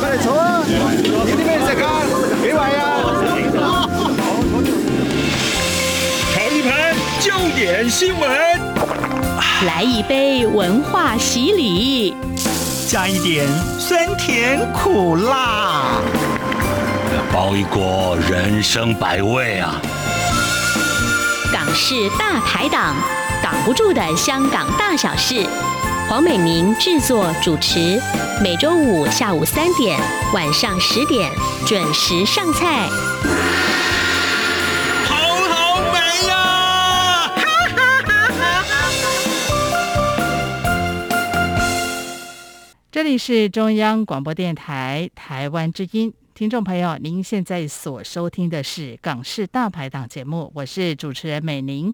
快来坐啊！有啲咩食啊？几位啊？尝一盘焦点新闻，来一杯文化洗礼，加一点酸甜苦辣，包一锅人生百味啊！港式大排档，挡不住的香港大小事。黄美玲制作主持，每周五下午三点、晚上十点准时上菜。好好美呀！这里是中央广播电台台湾之音，听众朋友，您现在所收听的是《港式大排档》节目，我是主持人美玲。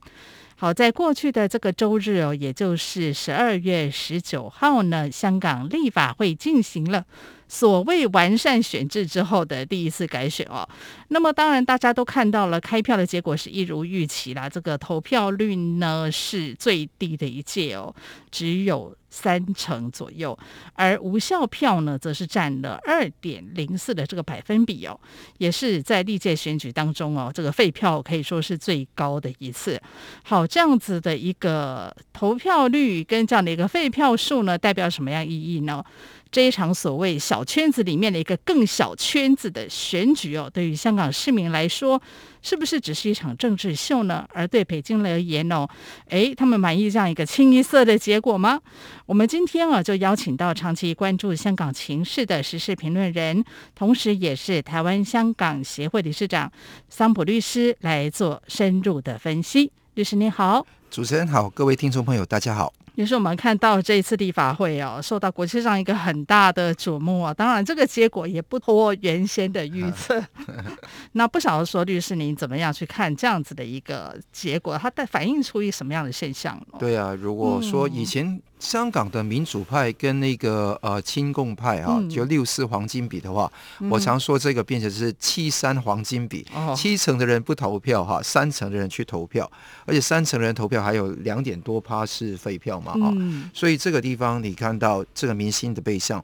好，在过去的这个周日哦，也就是十二月十九号呢，香港立法会进行了所谓完善选制之后的第一次改选哦。那么当然大家都看到了，开票的结果是一如预期啦，这个投票率呢是最低的一届哦，只有。三成左右，而无效票呢，则是占了二点零四的这个百分比哦，也是在历届选举当中哦，这个废票可以说是最高的一次。好，这样子的一个投票率跟这样的一个废票数呢，代表什么样意义呢？这一场所谓小圈子里面的一个更小圈子的选举哦，对于香港市民来说，是不是只是一场政治秀呢？而对北京而言哦，诶，他们满意这样一个清一色的结果吗？我们今天啊，就邀请到长期关注香港情势的时事评论人，同时也是台湾香港协会理事长桑普律师来做深入的分析。律师您好，主持人好，各位听众朋友大家好。也是我们看到这一次立法会哦，受到国际上一个很大的瞩目啊。当然，这个结果也不脱原先的预测。那不晓得说，律师您怎么样去看这样子的一个结果？它带反映出一什么样的现象？对啊，如果说以前香港的民主派跟那个呃亲共派哈、啊，就六四黄金比的话，嗯、我常说这个变成是七三黄金比，嗯、七成的人不投票哈，三成的人去投票，而且三成的人投票还有两点多趴是废票。嘛啊，所以这个地方你看到这个民心的背向，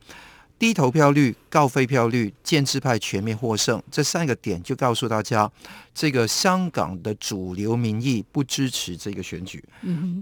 低投票率、高废票率、建制派全面获胜，这三个点就告诉大家，这个香港的主流民意不支持这个选举，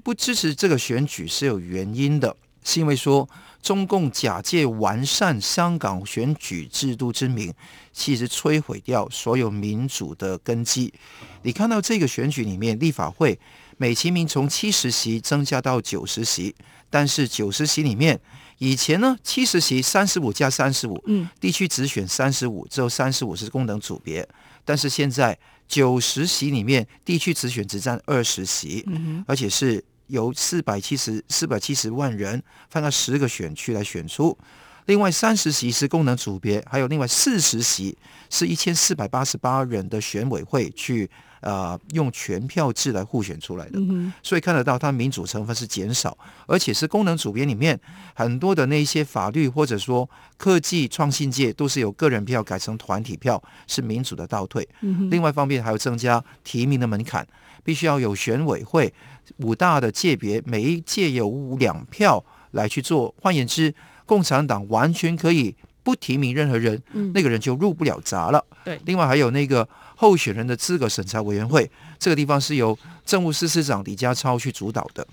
不支持这个选举是有原因的，是因为说中共假借完善香港选举制度之名，其实摧毁掉所有民主的根基。你看到这个选举里面，立法会。美其名从七十席增加到九十席，但是九十席里面，以前呢七十席三十五加三十五，嗯，地区只选三十五，只有三十五是功能组别，但是现在九十席里面，地区直选只占二十席，嗯，而且是由四百七十四百七十万人分到十个选区来选出，另外三十席是功能组别，还有另外四十席是一千四百八十八人的选委会去。呃，用全票制来互选出来的，嗯、所以看得到它民主成分是减少，而且是功能组别里面很多的那些法律或者说科技创新界都是由个人票改成团体票，是民主的倒退。嗯、另外一方面还有增加提名的门槛，必须要有选委会五大的界别，每一届有两票来去做。换言之，共产党完全可以不提名任何人，嗯、那个人就入不了闸了。对，另外还有那个。候选人的资格审查委员会，这个地方是由政务司司长李家超去主导的。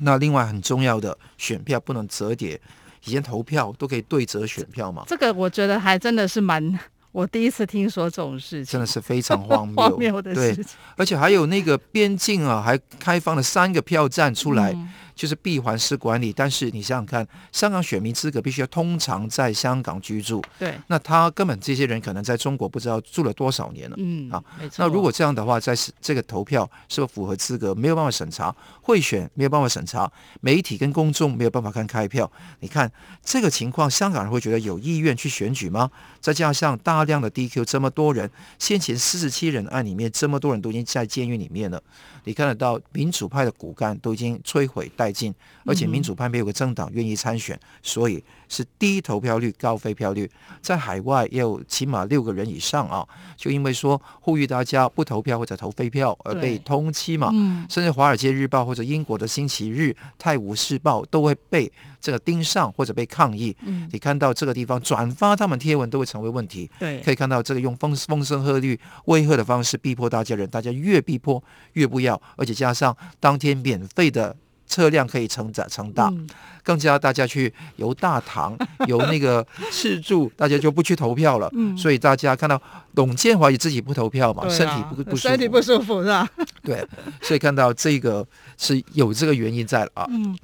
那另外很重要的选票不能折叠，以前投票都可以对折选票嘛。这个我觉得还真的是蛮，我第一次听说这种事情，真的是非常荒谬，荒谬的事情。对，而且还有那个边境啊，还开放了三个票站出来。嗯就是闭环式管理，但是你想想看，香港选民资格必须要通常在香港居住，对，那他根本这些人可能在中国不知道住了多少年了，嗯，啊，没错。那如果这样的话，在这个投票是否符合资格，没有办法审查，贿选没有办法审查，媒体跟公众没有办法看开票，你看这个情况，香港人会觉得有意愿去选举吗？再加上大量的 DQ，这么多人，先前四十七人案里面，这么多人都已经在监狱里面了，你看得到民主派的骨干都已经摧毁殆尽，而且民主派没有个政党愿意参选，所以是低投票率、高废票率。在海外也有起码六个人以上啊，就因为说呼吁大家不投票或者投废票而被通缉嘛。甚至《华尔街日报》或者英国的《星期日》《泰晤士报》都会被这个盯上或者被抗议。你看到这个地方转发他们贴文都会成为问题。对，可以看到这个用风风声鹤唳、威吓的方式逼迫大家人，大家越逼迫越不要，而且加上当天免费的。车辆可以承载承大，更加大家去游大唐，游那个赤柱，大家就不去投票了。嗯，所以大家看到董建华也自己不投票嘛，身体不不舒服，身体不舒服是吧？对，所以看到这个是有这个原因在了啊。嗯，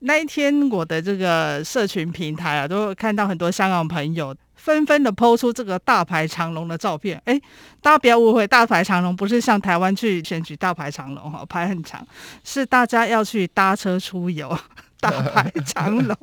那一天我的这个社群平台啊，都看到很多香港朋友。纷纷的抛出这个大排长龙的照片，哎，大家不要误会，大排长龙不是像台湾去选举大排长龙哈，排很长，是大家要去搭车出游，大排长龙。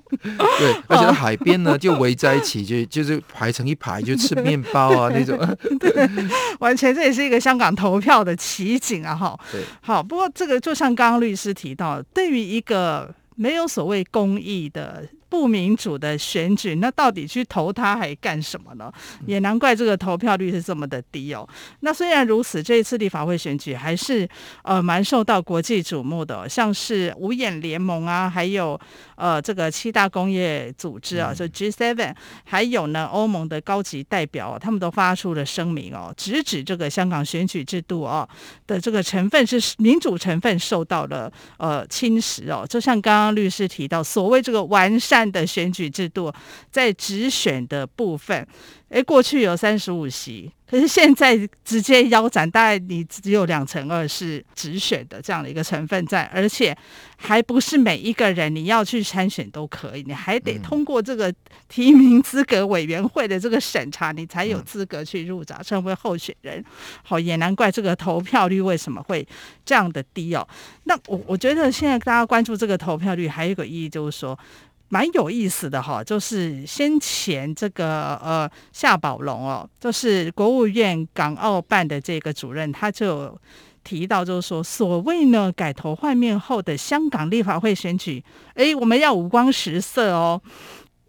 对，而且海边呢就围在一起，就就是排成一排，就吃面包啊那种。对，完全这也是一个香港投票的奇景啊哈。对，好，不过这个就像刚刚律师提到，对于一个没有所谓公益的。不民主的选举，那到底去投他还干什么呢？也难怪这个投票率是这么的低哦。那虽然如此，这一次立法会选举还是呃蛮受到国际瞩目的，像是五眼联盟啊，还有呃这个七大工业组织啊，就 G7，还有呢欧盟的高级代表，他们都发出了声明哦，直指这个香港选举制度哦的这个成分是民主成分受到了呃侵蚀哦。就像刚刚律师提到，所谓这个完善。的选举制度在直选的部分，诶，过去有三十五席，可是现在直接腰斩，大概你只有两成二是直选的这样的一个成分在，而且还不是每一个人你要去参选都可以，你还得通过这个提名资格委员会的这个审查，你才有资格去入闸成为候选人。好，也难怪这个投票率为什么会这样的低哦。那我我觉得现在大家关注这个投票率，还有一个意义就是说。蛮有意思的哈，就是先前这个呃夏宝龙哦，就是国务院港澳办的这个主任，他就提到，就是说所谓呢改头换面后的香港立法会选举，诶，我们要五光十色哦。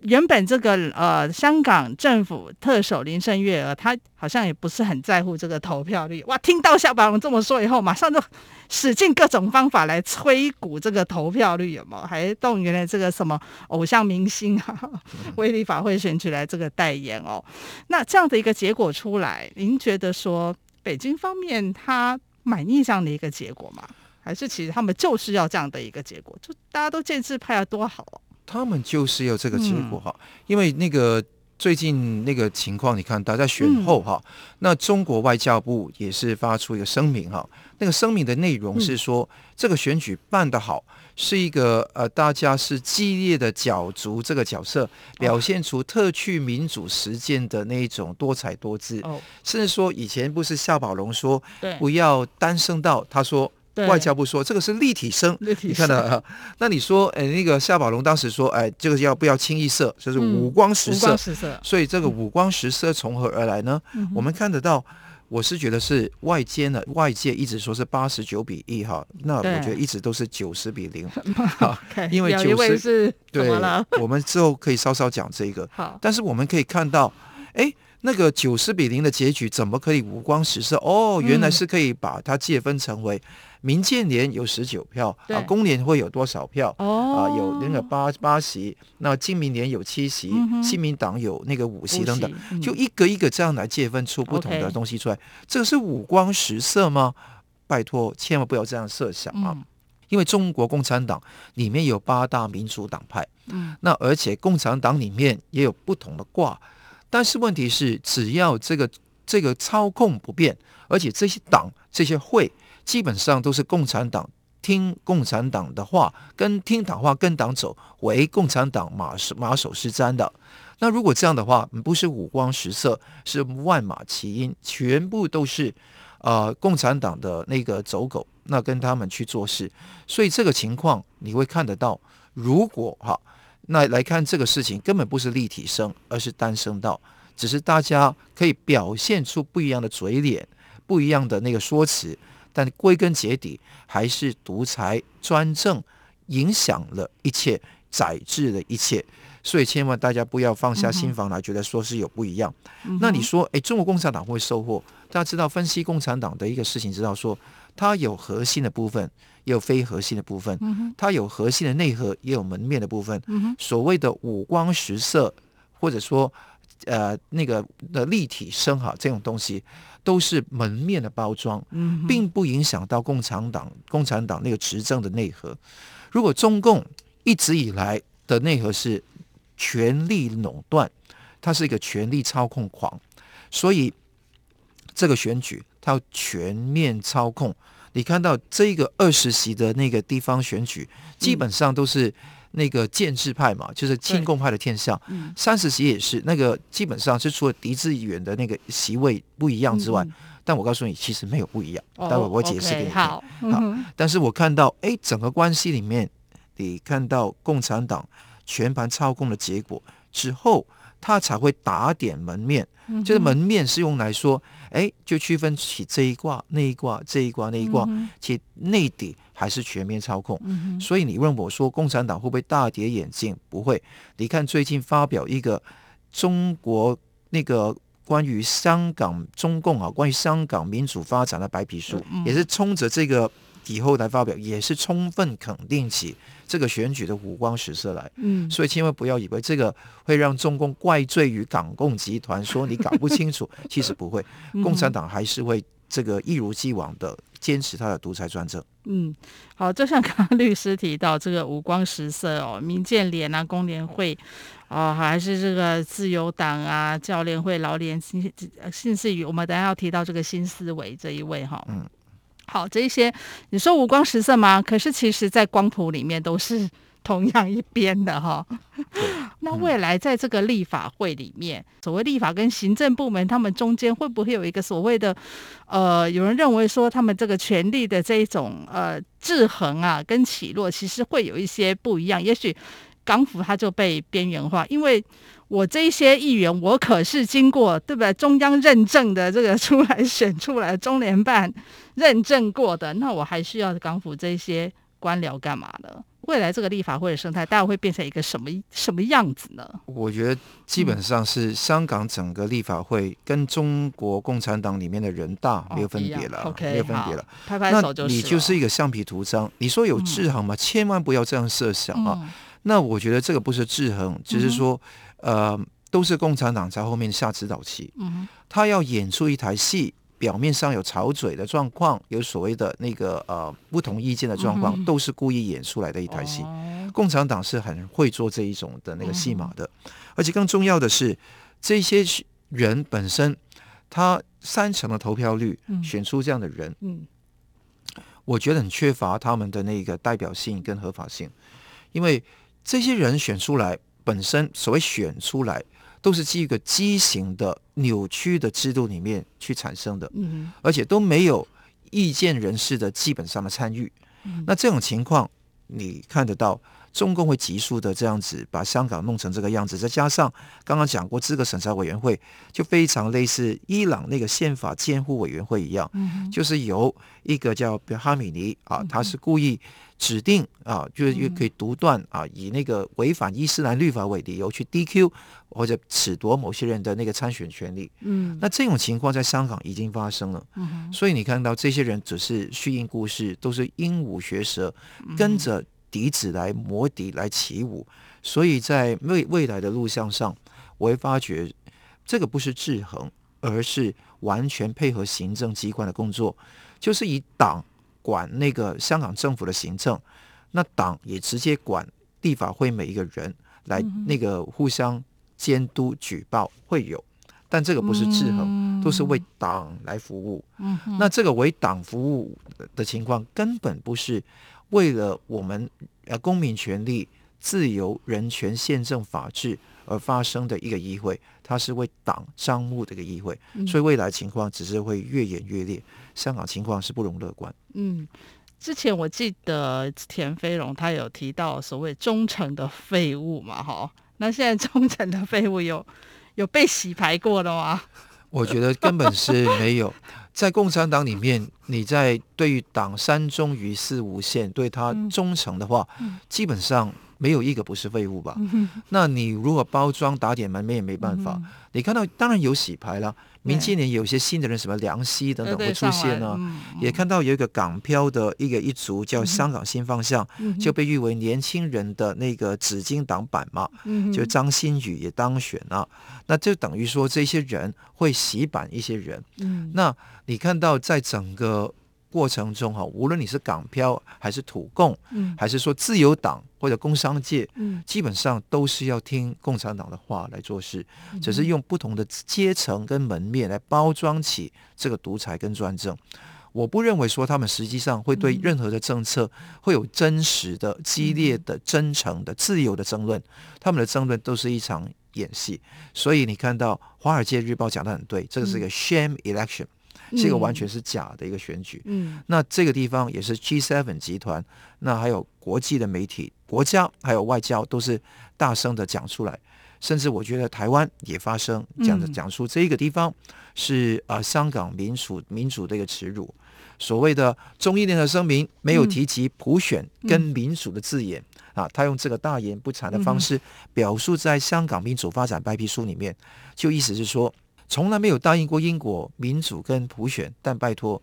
原本这个呃，香港政府特首林郑月娥，她好像也不是很在乎这个投票率。哇，听到夏宝龙这么说以后，马上就使尽各种方法来催鼓这个投票率，有没有？还动员了这个什么偶像明星啊，威立法会选举来这个代言哦。那这样的一个结果出来，您觉得说北京方面他满意这样的一个结果吗？还是其实他们就是要这样的一个结果？就大家都建制派啊，多好啊！他们就是要这个结果哈，因为那个最近那个情况，你看，大家选后哈，那中国外交部也是发出一个声明哈，那个声明的内容是说，这个选举办得好，是一个呃，大家是激烈的角逐这个角色，表现出特区民主实践的那一种多彩多姿，甚至说以前不是夏宝龙说不要单声道，他说。外交部说这个是立体声，立体声你看到啊？那你说，哎，那个夏宝龙当时说，哎，这个要不要清一色？就是五光十色。嗯、五光十色。所以这个五光十色从何而来呢？嗯、我们看得到，我是觉得是外间的外界一直说是八十九比一哈，那我觉得一直都是九十比零。因为九十是对，我们之后可以稍稍讲这个。好，但是我们可以看到，哎。那个九十比零的结局怎么可以五光十色？哦，原来是可以把它界分成为民建联有十九票啊，工联会有多少票？哦，啊，有那个八八席，那经民联有七席，新民党有那个五席等等，就一个一个这样来界分出不同的东西出来。这个是五光十色吗？拜托，千万不要这样设想啊！因为中国共产党里面有八大民主党派，嗯，那而且共产党里面也有不同的卦。但是问题是，只要这个这个操控不变，而且这些党这些会基本上都是共产党听共产党的话，跟听党话跟党走，为共产党马首马首是瞻的。那如果这样的话，不是五光十色，是万马齐喑，全部都是、呃、共产党的那个走狗，那跟他们去做事。所以这个情况你会看得到，如果哈。那来看这个事情，根本不是立体声，而是单声道，只是大家可以表现出不一样的嘴脸，不一样的那个说辞，但归根结底还是独裁专政影响了一切，宰制了一切。所以千万大家不要放下心防来，觉得说是有不一样。嗯、那你说，哎，中国共产党会收获？大家知道分析共产党的一个事情，知道说它有核心的部分，也有非核心的部分。它有核心的内核，也有门面的部分。所谓的五光十色，或者说呃那个的立体声哈，这种东西都是门面的包装，并不影响到共产党共产党那个执政的内核。如果中共一直以来的内核是权力垄断，它是一个权力操控狂，所以这个选举他要全面操控。你看到这个二十席的那个地方选举，基本上都是那个建制派嘛，嗯、就是亲共派的天下。三十席也是那个，基本上是除了狄志远的那个席位不一样之外，嗯、但我告诉你，其实没有不一样。待会我解释给你听。好，但是我看到，哎，整个关系里面，你看到共产党。全盘操控的结果之后，他才会打点门面。嗯、就是门面是用来说，哎，就区分起这一卦、那一卦、这一卦、那一卦。嗯、其内底还是全面操控。嗯、所以你问我说，共产党会不会大跌眼镜？不会。你看最近发表一个中国那个关于香港中共啊，关于香港民主发展的白皮书，嗯、也是冲着这个以后来发表，也是充分肯定起。这个选举的五光十色来，嗯，所以千万不要以为这个会让中共怪罪于港共集团，说你搞不清楚，其实不会，共产党还是会这个一如既往的坚持他的独裁专政。嗯，好，就像刚刚律师提到这个五光十色哦，民建联啊、工联会哦，还是这个自由党啊、教联会、劳联，甚至于我们等下要提到这个新思维这一位哈、哦，嗯。好，这一些你说五光十色吗？可是其实，在光谱里面都是 同样一边的哈。那未来在这个立法会里面，所谓立法跟行政部门，他们中间会不会有一个所谓的呃，有人认为说他们这个权力的这一种呃制衡啊，跟起落，其实会有一些不一样。也许港府它就被边缘化，因为。我这些议员，我可是经过对不对？中央认证的这个出来选出来，中联办认证过的，那我还需要港府这些官僚干嘛呢？未来这个立法会的生态，大概会变成一个什么什么样子呢？我觉得基本上是香港整个立法会跟中国共产党里面的人大没有分别了，哦、没有分别了。拍拍手就是。你就是一个橡皮图章。你说有制衡吗？嗯、千万不要这样设想啊！嗯、那我觉得这个不是制衡，只是说。呃，都是共产党在后面下指导棋。嗯哼，他要演出一台戏，表面上有吵嘴的状况，有所谓的那个呃不同意见的状况，嗯、都是故意演出来的一台戏。哦、共产党是很会做这一种的那个戏码的，嗯、而且更重要的是，这些人本身他三成的投票率选出这样的人，嗯，我觉得很缺乏他们的那个代表性跟合法性，因为这些人选出来。本身所谓选出来，都是基于一个畸形的、扭曲的制度里面去产生的，嗯，而且都没有意见人士的基本上的参与。嗯，那这种情况，你看得到。中共会急速的这样子把香港弄成这个样子，再加上刚刚讲过资格审查委员会，就非常类似伊朗那个宪法监护委员会一样，嗯、就是由一个叫哈米尼啊，他是故意指定啊，就是又可以独断啊，以那个违反伊斯兰律法为理由去 DQ 或者褫夺某些人的那个参选权利。嗯，那这种情况在香港已经发生了，嗯、所以你看到这些人只是虚应故事，都是鹦鹉学舌，跟着。笛子来磨笛来起舞，所以在未未来的路向上，我会发觉这个不是制衡，而是完全配合行政机关的工作，就是以党管那个香港政府的行政，那党也直接管立法会每一个人来那个互相监督举报会有，但这个不是制衡，都是为党来服务。那这个为党服务的情况根本不是。为了我们呃公民权利、自由、人权、宪政、法治而发生的一个议会，它是为党张目的一个议会，嗯、所以未来情况只是会越演越烈。香港情况是不容乐观。嗯，之前我记得田飞龙他有提到所谓忠诚的废物嘛，哈，那现在忠诚的废物有有被洗牌过的吗？我觉得根本是没有。在共产党里面，你在对于党三忠于四无限，对他忠诚的话，嗯、基本上没有一个不是废物吧？嗯、那你如果包装打点门面也没办法。嗯、你看到当然有洗牌了。明今年有一些新的人，什么梁溪等等会出现呢？也看到有一个港漂的一个一族叫香港新方向，嗯、就被誉为年轻人的那个紫金党版嘛。嗯、就张馨予也当选了，那就等于说这些人会洗版一些人。嗯、那你看到在整个。过程中哈，无论你是港漂还是土共，嗯，还是说自由党或者工商界，嗯，基本上都是要听共产党的话来做事，嗯、只是用不同的阶层跟门面来包装起这个独裁跟专政。我不认为说他们实际上会对任何的政策会有真实的、激烈的、真诚的、自由的争论，他们的争论都是一场演戏。所以你看到《华尔街日报》讲的很对，这个是一个 sham election。这个完全是假的一个选举。嗯，那这个地方也是 G7 集团，那还有国际的媒体、国家还有外交都是大声的讲出来，甚至我觉得台湾也发声，讲的讲述这个地方是啊、呃、香港民主民主的一个耻辱。所谓的中英联合声明没有提及普选跟民主的字眼、嗯、啊，他用这个大言不惭的方式表述在香港民主发展白皮书里面，就意思是说。从来没有答应过英国民主跟普选，但拜托，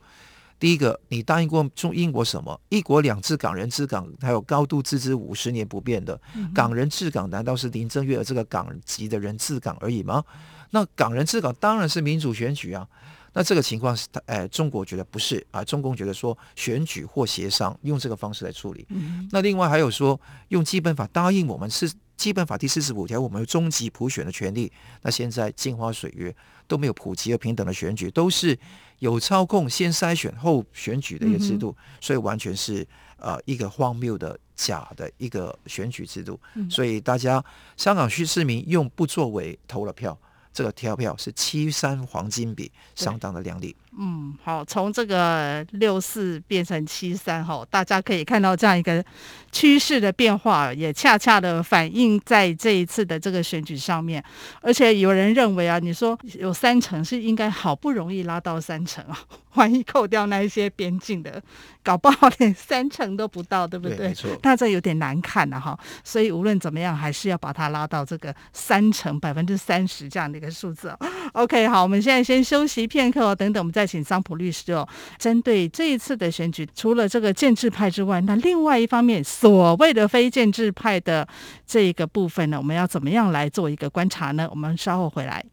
第一个，你答应过中英国什么？一国两制、港人治港，还有高度自治五十年不变的港人治港，难道是林郑月娥这个港籍的人治港而已吗？那港人治港当然是民主选举啊。那这个情况是，哎，中国觉得不是啊，中共觉得说选举或协商用这个方式来处理。那另外还有说用基本法答应我们是。基本法第四十五条，我们有终极普选的权利。那现在镜花水月都没有普及和平等的选举，都是有操控、先筛选后选举的一个制度，嗯、所以完全是呃一个荒谬的假的一个选举制度。嗯、所以大家香港区市民用不作为投了票，这个跳票是七三黄金比，相当的亮丽。嗯，好，从这个六四变成七三，哈，大家可以看到这样一个趋势的变化，也恰恰的反映在这一次的这个选举上面。而且有人认为啊，你说有三成是应该好不容易拉到三成啊，万一扣掉那一些边境的，搞不好连三成都不到，对不对？对，没错。那这有点难看了、啊、哈。所以无论怎么样，还是要把它拉到这个三成百分之三十这样的一个数字。OK，好，我们现在先休息片刻哦，等等我们再。请桑普律师哦，针对这一次的选举，除了这个建制派之外，那另外一方面，所谓的非建制派的这一个部分呢，我们要怎么样来做一个观察呢？我们稍后回来。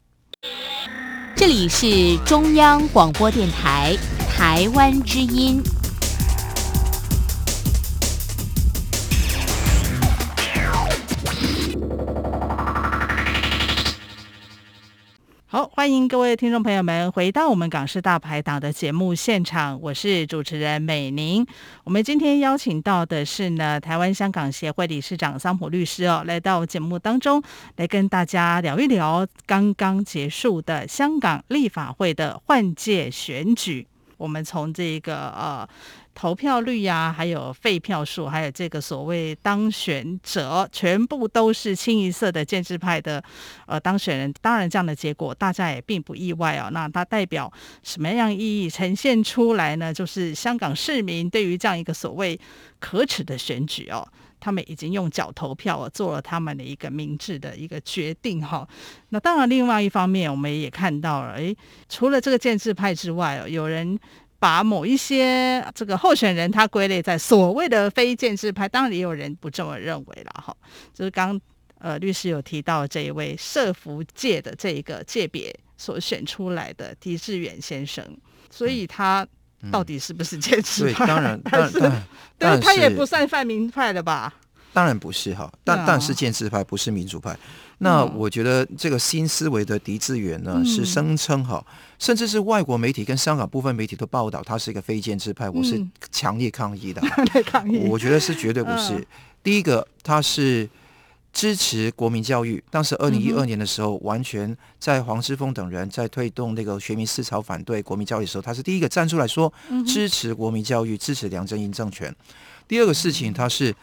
这里是中央广播电台台湾之音。好，欢迎各位听众朋友们回到我们港式大排档的节目现场，我是主持人美玲。我们今天邀请到的是呢，台湾香港协会理事长桑普律师哦，来到节目当中来跟大家聊一聊刚刚结束的香港立法会的换届选举。我们从这个呃。投票率呀、还有废票数，还有这个所谓当选者，全部都是清一色的建制派的呃当选人。当然，这样的结果大家也并不意外哦。那它代表什么样意义呈现出来呢？就是香港市民对于这样一个所谓可耻的选举哦，他们已经用脚投票了做了他们的一个明智的一个决定哈、那当然，另外一方面，我们也看到了，诶，除了这个建制派之外哦，有人。把某一些这个候选人他归类在所谓的非建制派，当然也有人不这么认为了哈。就是刚呃律师有提到这一位社福界的这一个界别所选出来的狄志远先生，所以他到底是不是建制派？嗯嗯、当然，但是对他也不算泛民派的吧？当然不是哈，但但是建制派不是民主派。那我觉得这个新思维的狄志远呢，是声称哈，甚至是外国媒体跟香港部分媒体都报道他是一个非建制派，我是强烈抗议的。抗议，我觉得是绝对不是。第一个，他是支持国民教育，当时二零一二年的时候，完全在黄之锋等人在推动那个学民思潮反对国民教育的时候，他是第一个站出来说支持国民教育，支持梁振英政权。第二个事情，他是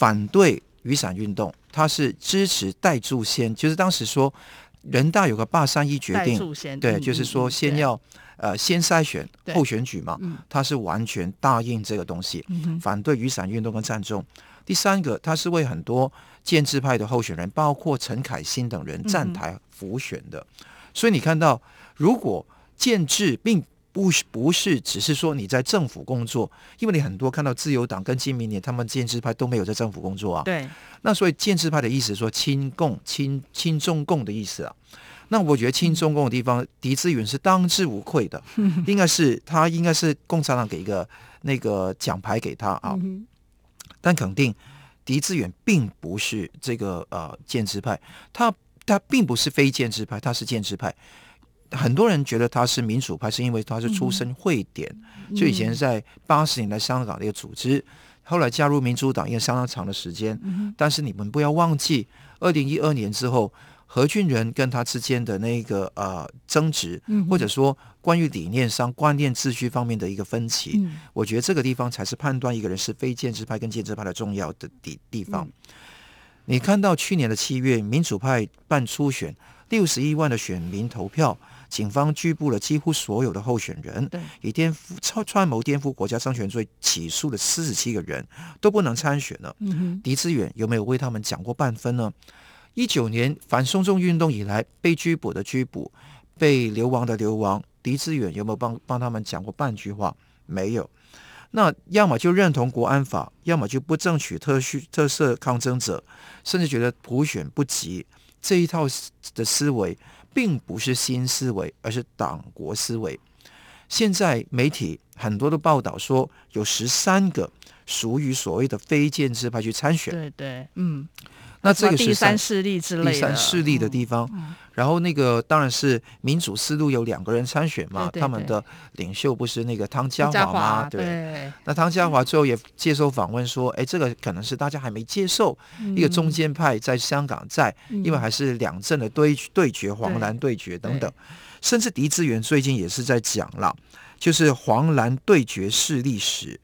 反对雨伞运动。他是支持戴柱先，就是当时说人大有个八三一决定，对，嗯、就是说先要、嗯、呃先筛选后选举嘛，嗯、他是完全答应这个东西，嗯、反对雨伞运动跟占中。第三个，他是为很多建制派的候选人，包括陈凯欣等人站台辅选的。嗯、所以你看到，如果建制并不是不是只是说你在政府工作，因为你很多看到自由党跟金明年他们建制派都没有在政府工作啊。对。那所以建制派的意思说亲共亲亲中共的意思啊。那我觉得亲中共的地方，狄志远是当之无愧的，嗯、应该是他应该是共产党给一个那个奖牌给他啊。嗯、但肯定狄志远并不是这个呃建制派，他他并不是非建制派，他是建制派。很多人觉得他是民主派，是因为他是出身会点，嗯、就以前在八十年代香港的一个组织，后来加入民主党也相当长的时间。嗯、但是你们不要忘记，二零一二年之后，何俊仁跟他之间的那个呃争执，嗯、或者说关于理念上、观念秩序方面的一个分歧，嗯、我觉得这个地方才是判断一个人是非建制派跟建制派的重要的地地方。嗯、你看到去年的七月，民主派办初选，六十一万的选民投票。警方拘捕了几乎所有的候选人，对以颠覆、超串谋颠覆国家政权罪起诉了四十七个人，都不能参选了。嗯、哼狄志远有没有为他们讲过半分呢？一九年反送中运动以来，被拘捕的拘捕，被流亡的流亡，狄志远有没有帮帮他们讲过半句话？没有。那要么就认同国安法，要么就不争取特需特色抗争者，甚至觉得普选不及，这一套的思维。并不是新思维，而是党国思维。现在媒体很多的报道说，有十三个属于所谓的非建制派去参选。对对，嗯。那这个是第三势力之类的，第三势力的地方。嗯、然后那个当然是民主思路有两个人参选嘛，对对对，他们的领袖不是那个汤家华吗？对。对那汤家华最后也接受访问说：“哎、嗯，这个可能是大家还没接受一个中间派在香港在，嗯、因为还是两阵的对对决，黄蓝对决等等。甚至狄志远最近也是在讲了，就是黄蓝对决势力史。”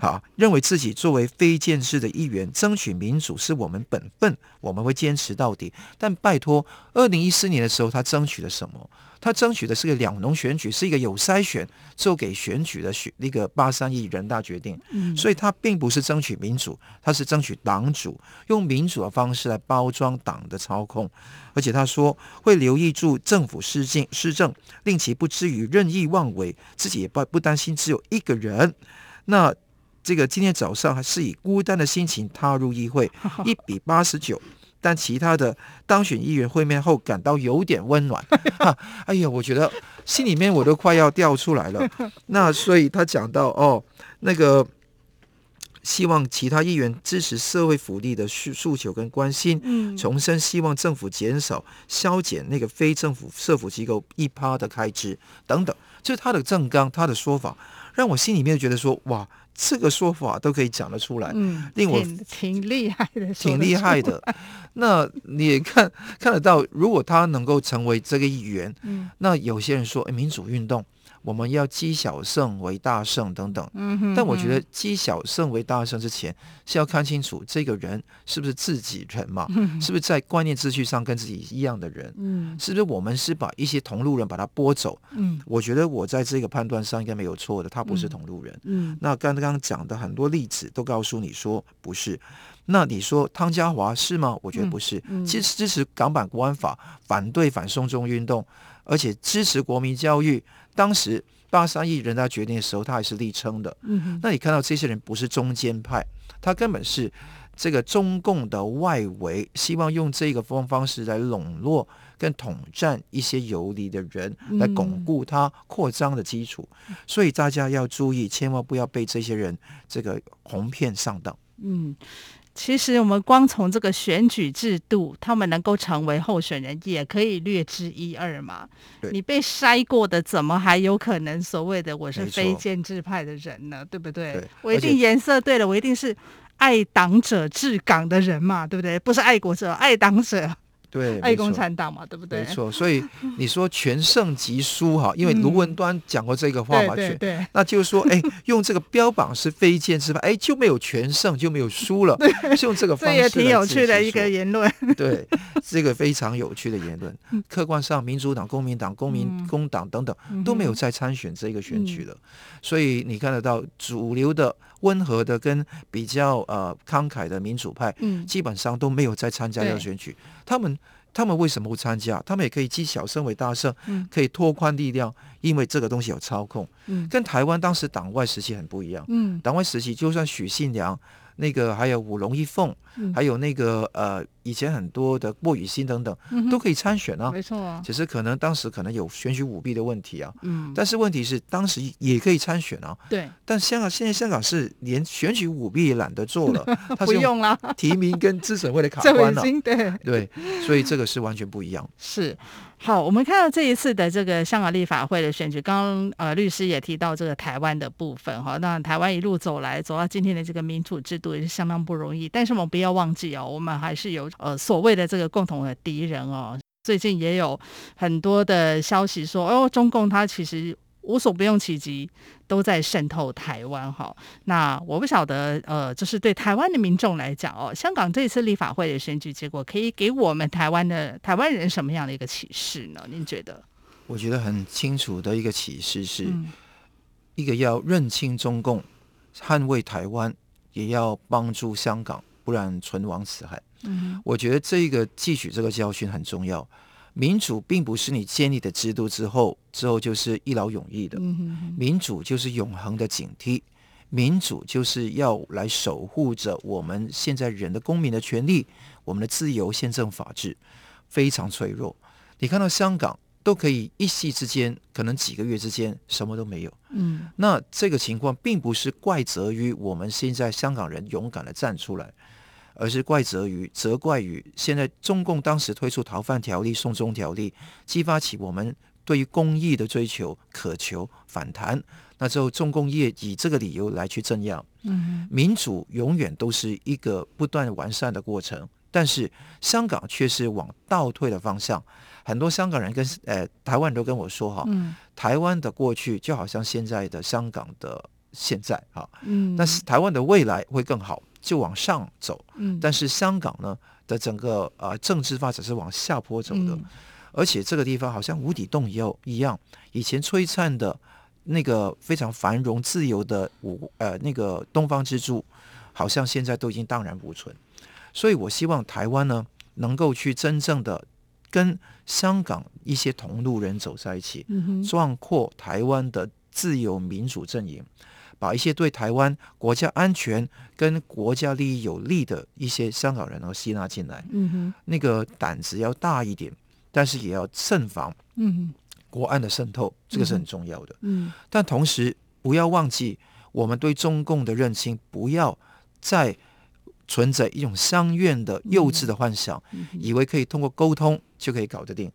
好，认为自己作为非建制的一员，争取民主是我们本分，我们会坚持到底。但拜托，二零一四年的时候，他争取了什么？他争取的是个两农选举，是一个有筛选做给选举的选那个八三亿人大决定。嗯，所以他并不是争取民主，他是争取党主，用民主的方式来包装党的操控。而且他说会留意住政府施政施政，令其不至于任意妄为，自己也不不担心只有一个人。那。这个今天早上还是以孤单的心情踏入议会，一比八十九，但其他的当选议员会面后感到有点温暖。啊、哎呀，我觉得心里面我都快要掉出来了。那所以他讲到哦，那个希望其他议员支持社会福利的诉诉求跟关心，重申希望政府减少削减那个非政府社福机构一趴的开支等等，就是他的正纲，他的说法，让我心里面觉得说哇。这个说法都可以讲得出来，嗯，令我挺，挺厉害的，挺厉害的。那你也看看得到，如果他能够成为这个议员，嗯，那有些人说，哎，民主运动。我们要积小胜为大胜等等，嗯、哼哼，但我觉得积小胜为大胜之前是要看清楚这个人是不是自己人嘛，嗯、是不是在观念秩序上跟自己一样的人，嗯、是不是我们是把一些同路人把他拨走？嗯、我觉得我在这个判断上应该没有错的，他不是同路人。嗯嗯、那刚刚讲的很多例子都告诉你说不是，那你说汤家华是吗？我觉得不是，嗯嗯、其实支持港版国安法，反对反送中运动，而且支持国民教育。当时八三一人大决定的时候，他还是力撑的。嗯哼，那你看到这些人不是中间派，他根本是这个中共的外围，希望用这个方方式来笼络跟统战一些游离的人，来巩固他扩张的基础。嗯、所以大家要注意，千万不要被这些人这个哄骗上当。嗯。其实我们光从这个选举制度，他们能够成为候选人，也可以略知一二嘛。你被筛过的，怎么还有可能所谓的我是非建制派的人呢？对不对？对我一定颜色对了，我一定是爱党者治港的人嘛，对不对？不是爱国者，爱党者。对，爱共产党嘛，对不对？没错，所以你说全胜即输哈，因为卢文端讲过这个话嘛，对对，那就是说，哎，用这个标榜是非奸之派，哎，就没有全胜，就没有输了，是用这个方式。这也挺有趣的一个言论。对，这个非常有趣的言论。客观上，民主党、公民党、公民工党等等都没有再参选这个选举了，所以你看得到主流的。温和的跟比较呃慷慨的民主派，嗯，基本上都没有再参加这个选举。他们他们为什么不参加？他们也可以积小胜为大胜，嗯，可以拓宽力量，因为这个东西有操控，嗯，跟台湾当时党外时期很不一样，嗯，党外时期就算许信良。那个还有五龙一凤，嗯、还有那个呃，以前很多的莫雨欣等等，嗯、都可以参选啊。没错啊，只是可能当时可能有选举舞弊的问题啊。嗯，但是问题是当时也可以参选啊。对。但香港现在香港是连选举舞弊也懒得做了，不用了，提名跟资审会的卡关了。对对，所以这个是完全不一样。是。好，我们看到这一次的这个香港立法会的选举，刚刚呃律师也提到这个台湾的部分哈，那台湾一路走来走到今天的这个民主制度也是相当不容易，但是我们不要忘记哦，我们还是有呃所谓的这个共同的敌人哦，最近也有很多的消息说，哦，中共它其实。无所不用其极，都在渗透台湾哈。那我不晓得，呃，就是对台湾的民众来讲哦，香港这次立法会的选举结果，可以给我们台湾的台湾人什么样的一个启示呢？您觉得？我觉得很清楚的一个启示是，嗯、一个要认清中共，捍卫台湾，也要帮助香港，不然唇亡齿寒。嗯，我觉得这个汲取这个教训很重要。民主并不是你建立的制度之后，之后就是一劳永逸的。民主就是永恒的警惕，民主就是要来守护着我们现在人的公民的权利，我们的自由、宪政、法治非常脆弱。你看到香港都可以一夕之间，可能几个月之间什么都没有。嗯，那这个情况并不是怪责于我们现在香港人勇敢的站出来。而是怪责于、责怪于现在中共当时推出逃犯条例、送中条例，激发起我们对于公益的追求、渴求反弹。那之后，中共业以这个理由来去镇压。嗯，民主永远都是一个不断完善的过程，但是香港却是往倒退的方向。很多香港人跟呃台湾人都跟我说哈，嗯，台湾的过去就好像现在的香港的现在哈，嗯，但是台湾的未来会更好。就往上走，嗯，但是香港呢的整个呃政治发展是往下坡走的，嗯、而且这个地方好像无底洞一样一样，以前璀璨的那个非常繁荣自由的五呃那个东方之珠，好像现在都已经荡然无存，所以我希望台湾呢能够去真正的跟香港一些同路人走在一起，壮阔台湾的自由民主阵营。把一些对台湾国家安全跟国家利益有利的一些香港人然后吸纳进来，嗯哼，那个胆子要大一点，但是也要慎防，嗯哼，国安的渗透，这个是很重要的，嗯，但同时不要忘记，我们对中共的认清，不要再存在一种相怨的幼稚的幻想，嗯、以为可以通过沟通就可以搞得定，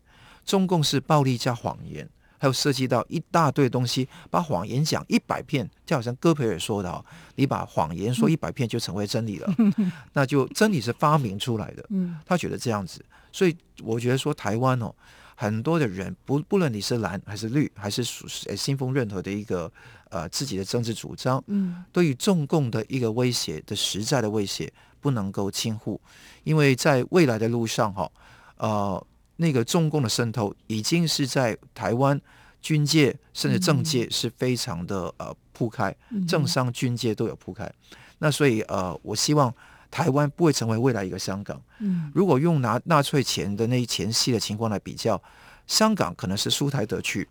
中共是暴力加谎言。还有涉及到一大堆东西，把谎言讲一百遍，就好像戈培尔说的：“你把谎言说一百遍就成为真理了。”那就真理是发明出来的。他觉得这样子，所以我觉得说台湾哦，很多的人不不论你是蓝还是绿，还是属信奉任何的一个呃自己的政治主张，嗯，对于中共的一个威胁的实在的威胁，不能够轻忽，因为在未来的路上哈，呃。那个中共的渗透已经是在台湾军界甚至政界是非常的呃铺开，政商军界都有铺开。那所以呃，我希望台湾不会成为未来一个香港。嗯如果用拿纳粹前的那前夕的情况来比较，香港可能是输台得去。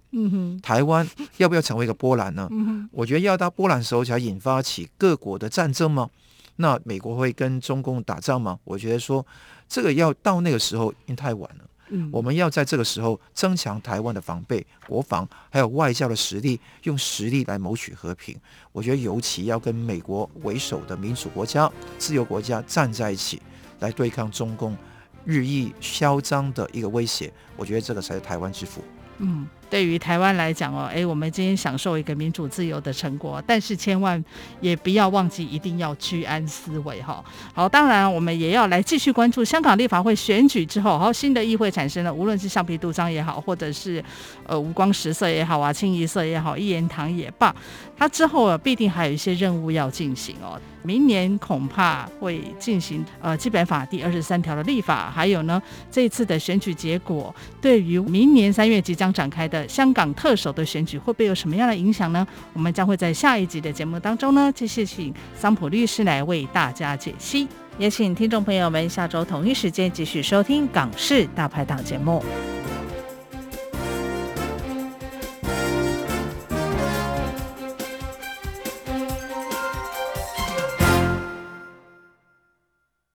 台湾要不要成为一个波兰呢？嗯我觉得要到波兰时候才引发起各国的战争吗？那美国会跟中共打仗吗？我觉得说这个要到那个时候因为太晚了。嗯，我们要在这个时候增强台湾的防备、国防，还有外交的实力，用实力来谋取和平。我觉得尤其要跟美国为首的民主国家、自由国家站在一起，来对抗中共日益嚣张的一个威胁。我觉得这个才是台湾之福。嗯。对于台湾来讲哦，哎，我们今天享受一个民主自由的成果，但是千万也不要忘记，一定要居安思危哈。好，当然我们也要来继续关注香港立法会选举之后，好，新的议会产生了，无论是橡皮图章也好，或者是呃五光十色也好啊，清一色也好，一言堂也罢，它之后啊必定还有一些任务要进行哦。明年恐怕会进行呃基本法第二十三条的立法，还有呢这次的选举结果，对于明年三月即将展开的香港特首的选举会不会有什么样的影响呢？我们将会在下一集的节目当中呢，继续请桑普律师来为大家解析。也请听众朋友们下周同一时间继续收听《港式大排档》节目。